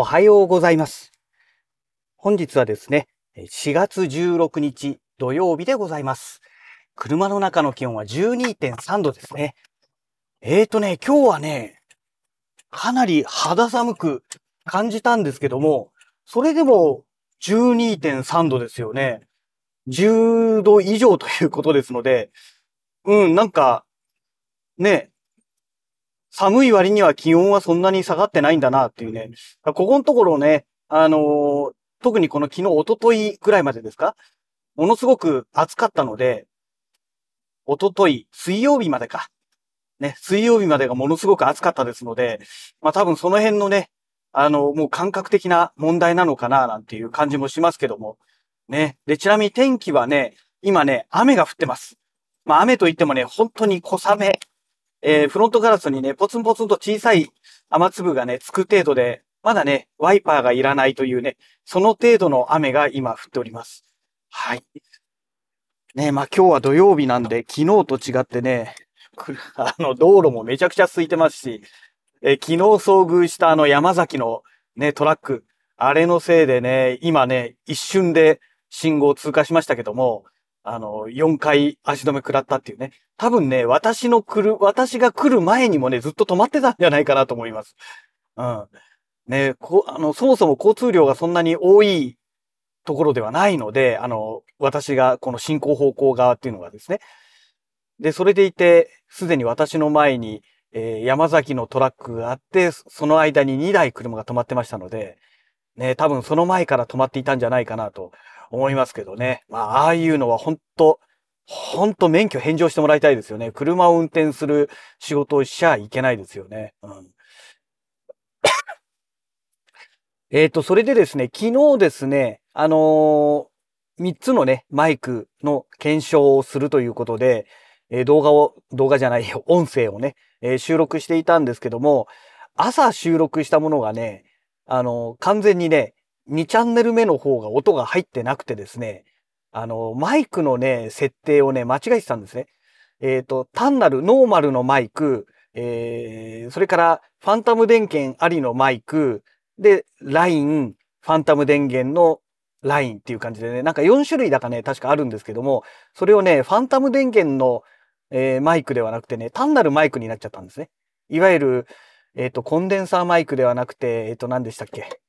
おはようございます。本日はですね、4月16日土曜日でございます。車の中の気温は12.3度ですね。えーとね、今日はね、かなり肌寒く感じたんですけども、それでも12.3度ですよね。10度以上ということですので、うん、なんか、ね、寒い割には気温はそんなに下がってないんだなっていうね。ここのところね、あのー、特にこの昨日、おとといぐらいまでですか？ものすごく暑かったので、おととい、水曜日までか。ね、水曜日までがものすごく暑かったですので、まあ多分その辺のね、あの、もう感覚的な問題なのかな、なんていう感じもしますけども。ね。で、ちなみに天気はね、今ね、雨が降ってます。まあ雨といってもね、本当に小雨えー、フロントガラスにね、ポツンポツンと小さい雨粒がね、つく程度で、まだね、ワイパーがいらないというね、その程度の雨が今降っております。はい。ね、まあ今日は土曜日なんで、昨日と違ってね、あの、道路もめちゃくちゃ空いてますし、えー、昨日遭遇したあの山崎のね、トラック、あれのせいでね、今ね、一瞬で信号通過しましたけども、あの、4回足止め食らったっていうね。多分ね、私の来る、私が来る前にもね、ずっと止まってたんじゃないかなと思います。うん。ね、こ、あの、そもそも交通量がそんなに多いところではないので、あの、私がこの進行方向側っていうのがですね。で、それでいて、すでに私の前に、えー、山崎のトラックがあって、その間に2台車が止まってましたので、ね、多分その前から止まっていたんじゃないかなと思いますけどね。まあ、ああいうのは本当本当免許返上してもらいたいですよね。車を運転する仕事をしちゃいけないですよね。うん。えっと、それでですね、昨日ですね、あのー、3つのね、マイクの検証をするということで、えー、動画を、動画じゃない、音声をね、えー、収録していたんですけども、朝収録したものがね、あの完全にね、2チャンネル目の方が音が入ってなくてですね、あの、マイクのね、設定をね、間違えてたんですね。えっ、ー、と、単なるノーマルのマイク、えー、それからファンタム電源ありのマイク、で、ライン、ファンタム電源のラインっていう感じでね、なんか4種類だかね、確かあるんですけども、それをね、ファンタム電源の、えー、マイクではなくてね、単なるマイクになっちゃったんですね。いわゆる、えっ、ー、と、コンデンサーマイクではなくて、えっ、ー、と、何でしたっけ？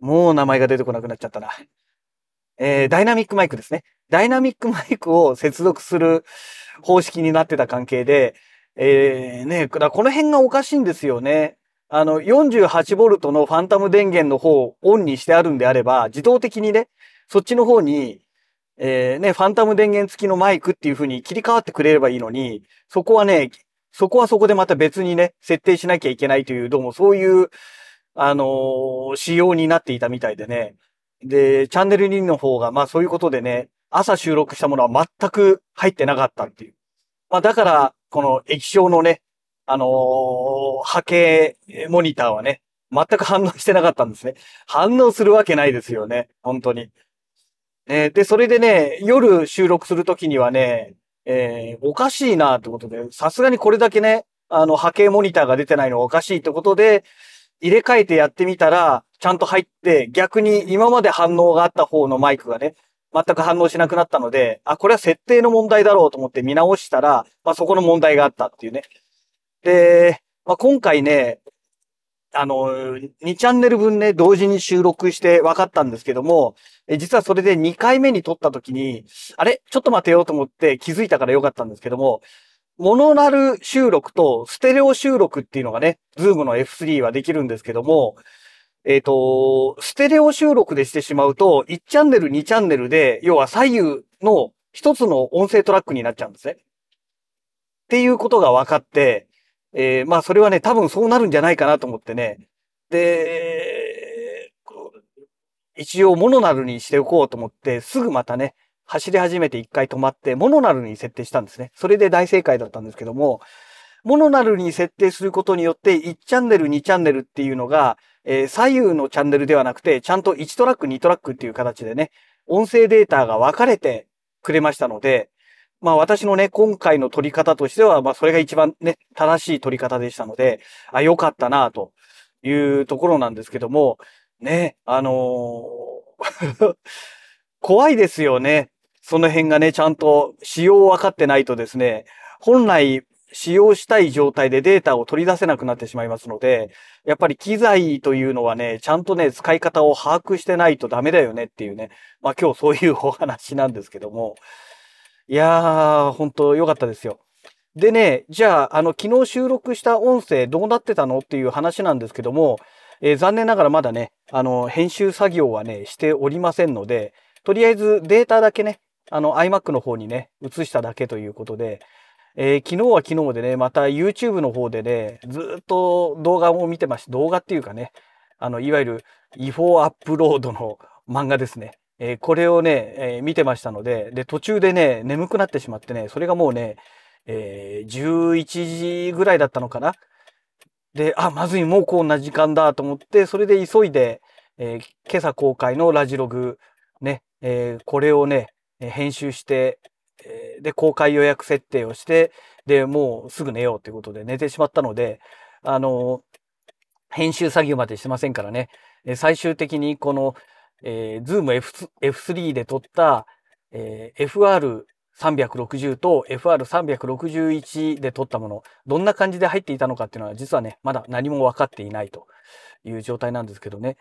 もう名前が出てこなくなっちゃったな。えー、ダイナミックマイクですね。ダイナミックマイクを接続する方式になってた関係で、えー、ね、この辺がおかしいんですよね。あの、48V のファンタム電源の方をオンにしてあるんであれば、自動的にね、そっちの方に、えー、ね、ファンタム電源付きのマイクっていう風に切り替わってくれればいいのに、そこはね、そこはそこでまた別にね、設定しなきゃいけないという、どうもそういう、あの、仕様になっていたみたいでね。で、チャンネル2の方が、まあそういうことでね、朝収録したものは全く入ってなかったっていう。まあだから、この液晶のね、あのー、波形モニターはね、全く反応してなかったんですね。反応するわけないですよね。本当に。え、で、それでね、夜収録するときにはね、えー、おかしいなってことで、さすがにこれだけね、あの、波形モニターが出てないのはおかしいってことで、入れ替えてやってみたら、ちゃんと入って、逆に今まで反応があった方のマイクがね、全く反応しなくなったので、あ、これは設定の問題だろうと思って見直したら、まあ、そこの問題があったっていうね。で、まあ、今回ね、あの、2チャンネル分ね、同時に収録して分かったんですけども、実はそれで2回目に撮った時に、あれ？ちょっと待てよと思って気づいたからよかったんですけども、モノラル収録とステレオ収録っていうのがね、ズームの F3 はできるんですけども、えっ、ー、と、ステレオ収録でしてしまうと、1チャンネル、2チャンネルで、要は左右の一つの音声トラックになっちゃうんですね。っていうことが分かって、えー、まあそれはね、多分そうなるんじゃないかなと思ってね。で、一応モノナルにしておこうと思って、すぐまたね、走り始めて一回止まって、モノナルに設定したんですね。それで大正解だったんですけども、モノナルに設定することによって、1チャンネル、2チャンネルっていうのが、えー、左右のチャンネルではなくて、ちゃんと1トラック、2トラックっていう形でね、音声データが分かれてくれましたので、まあ私のね、今回の撮り方としては、まあそれが一番ね、正しい撮り方でしたので、あ、良かったなというところなんですけども、ね、あのー 怖いですよね。その辺がね、ちゃんと仕様を分かってないとですね、本来使用したい状態でデータを取り出せなくなってしまいますので、やっぱり機材というのはね、ちゃんとね、使い方を把握してないとダメだよねっていうね。まあ今日そういうお話なんですけども。いやー、本当良かったですよ。でね、じゃあ、あの、昨日収録した音声どうなってたのっていう話なんですけども、えー、残念ながらまだね、あの、編集作業はね、しておりませんので、とりあえずデータだけね、あの iMac の方にね、移しただけということで、えー、昨日は昨日でね、また YouTube の方でね、ずっと動画を見てました。動画っていうかね、あの、いわゆる違法アップロードの漫画ですね。えー、これをね、えー、見てましたので、で、途中でね、眠くなってしまってね、それがもうね、え、11時ぐらいだったのかな。で、あ、まずい、もうこんな時間だと思って、それで急いで、え、今朝公開のラジログ、ね、え、これをね、編集して、で、公開予約設定をして、で、もうすぐ寝ようということで寝てしまったので、あの、編集作業までしてませんからね、最終的にこの、えー、Zoom F F3 で撮った、えー、FR360 と FR361 で撮ったもの、どんな感じで入っていたのかっていうのは実はね、まだ何も分かっていないという状態なんですけどね。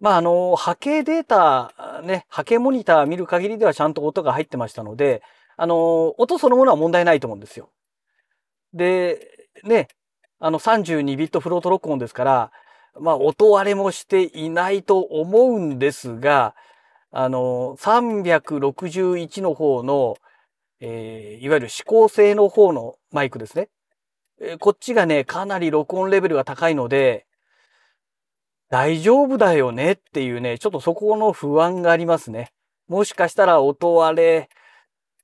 まあ、あの、波形データ、ね、波形モニター見る限りではちゃんと音が入ってましたので、あの、音そのものは問題ないと思うんですよ。で、ね、あの32ビットフロート録音ですから、まあ音割れもしていないと思うんですが、あの、361の方の、えー、いわゆる指向性の方のマイクですね。こっちがね、かなり録音レベルが高いので、大丈夫だよねっていうね、ちょっとそこの不安がありますね。もしかしたら音割れ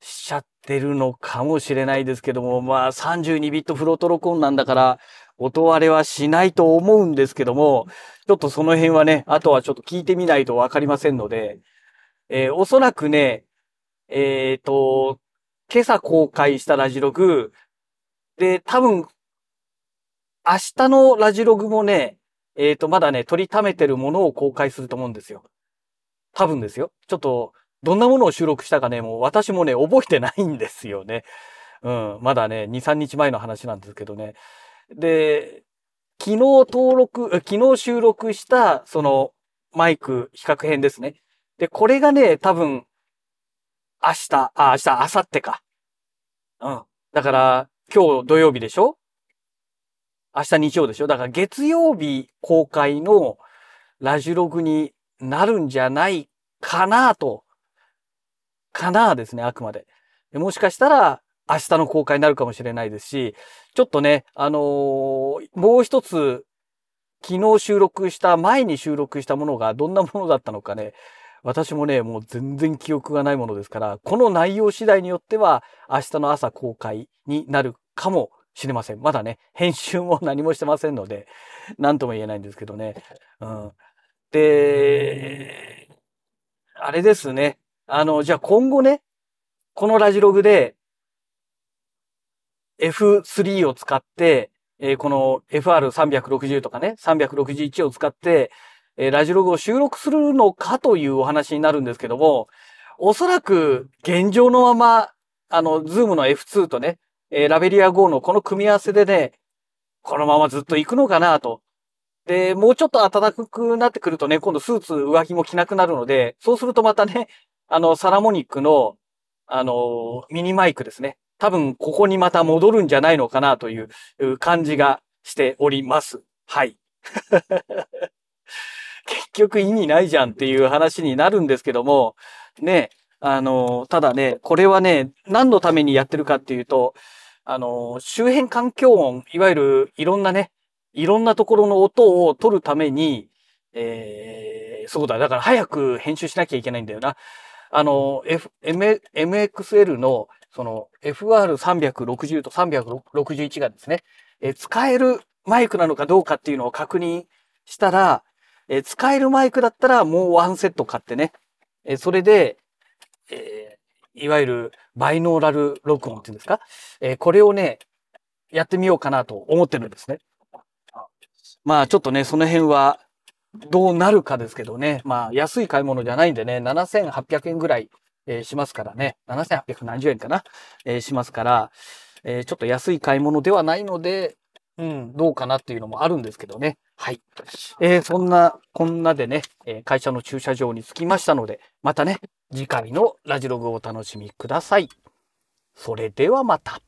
しちゃってるのかもしれないですけども、まあ32ビットフロート録音なんだから、音割れはしないと思うんですけども、ちょっとその辺はね、あとはちょっと聞いてみないとわかりませんので、えー、おそらくね、えっ、ー、と、今朝公開したラジログ、で、多分、明日のラジログもね、えっ、と、まだね、取りためてるものを公開すると思うんですよ。多分ですよ。ちょっと、どんなものを収録したかね、もう私もね、覚えてないんですよね。うん。まだね、2、3日前の話なんですけどね。で、昨日登録、昨日収録した、その、マイク比較編ですね。で、これがね、多分、明日、あ、明日、明後日か。うん。だから、今日土曜日でしょ？明日日曜でしょだから月曜日公開のラジログになるんじゃないかなと。かなですね、あくまで。もしかしたら明日の公開になるかもしれないですし、ちょっとね、あのー、もう一つ、昨日収録した前に収録したものがどんなものだったのかね、私もね、もう全然記憶がないものですから、この内容次第によっては明日の朝公開になるかもしれません。まだね、編集も何もしてませんので、何とも言えないんですけどね。うん。で、あれですね。あの、じゃあ今後ね、このラジログで F3 を使って、えー、この FR360 とかね、361を使って、えー、ラジログを収録するのかというお話になるんですけども、おそらく現状のまま、あの、ズームの F2 とね、えー、ラベリア GO のこの組み合わせでね、このままずっと行くのかなと。で、もうちょっと暖かくなってくるとね、今度スーツ上着も着なくなるので、そうするとまたね、あの、サラモニックの、あの、ミニマイクですね。多分、ここにまた戻るんじゃないのかなという感じがしております。はい。結局意味ないじゃんっていう話になるんですけども、ね、あの、ただね、これはね、何のためにやってるかっていうと、あの、周辺環境音、いわゆるいろんなね、いろんなところの音を取るために、えー、そうだ、だから早く編集しなきゃいけないんだよな。あの、F、M、MXL の、その、FR360 と361がですね、え使えるマイクなのかどうかっていうのを確認したら、え使えるマイクだったらもうワンセット買ってね、えそれで、え、いわゆるバイノーラル録音っていうんですか、えー、これをね、やってみようかなと思ってるんですね。まあちょっとね、その辺は、どうなるかですけどね。まあ、安い買い物じゃないんでね、7800円ぐらい、えー、しますからね。7800円かな、えー、しますから、えー、ちょっと安い買い物ではないので、うん、どうかなっていうのもあるんですけどね。はい。えー、そんな、こんなでね、え会社の駐車場に着きましたので、またね、次回のラジログをお楽しみください。それではまた。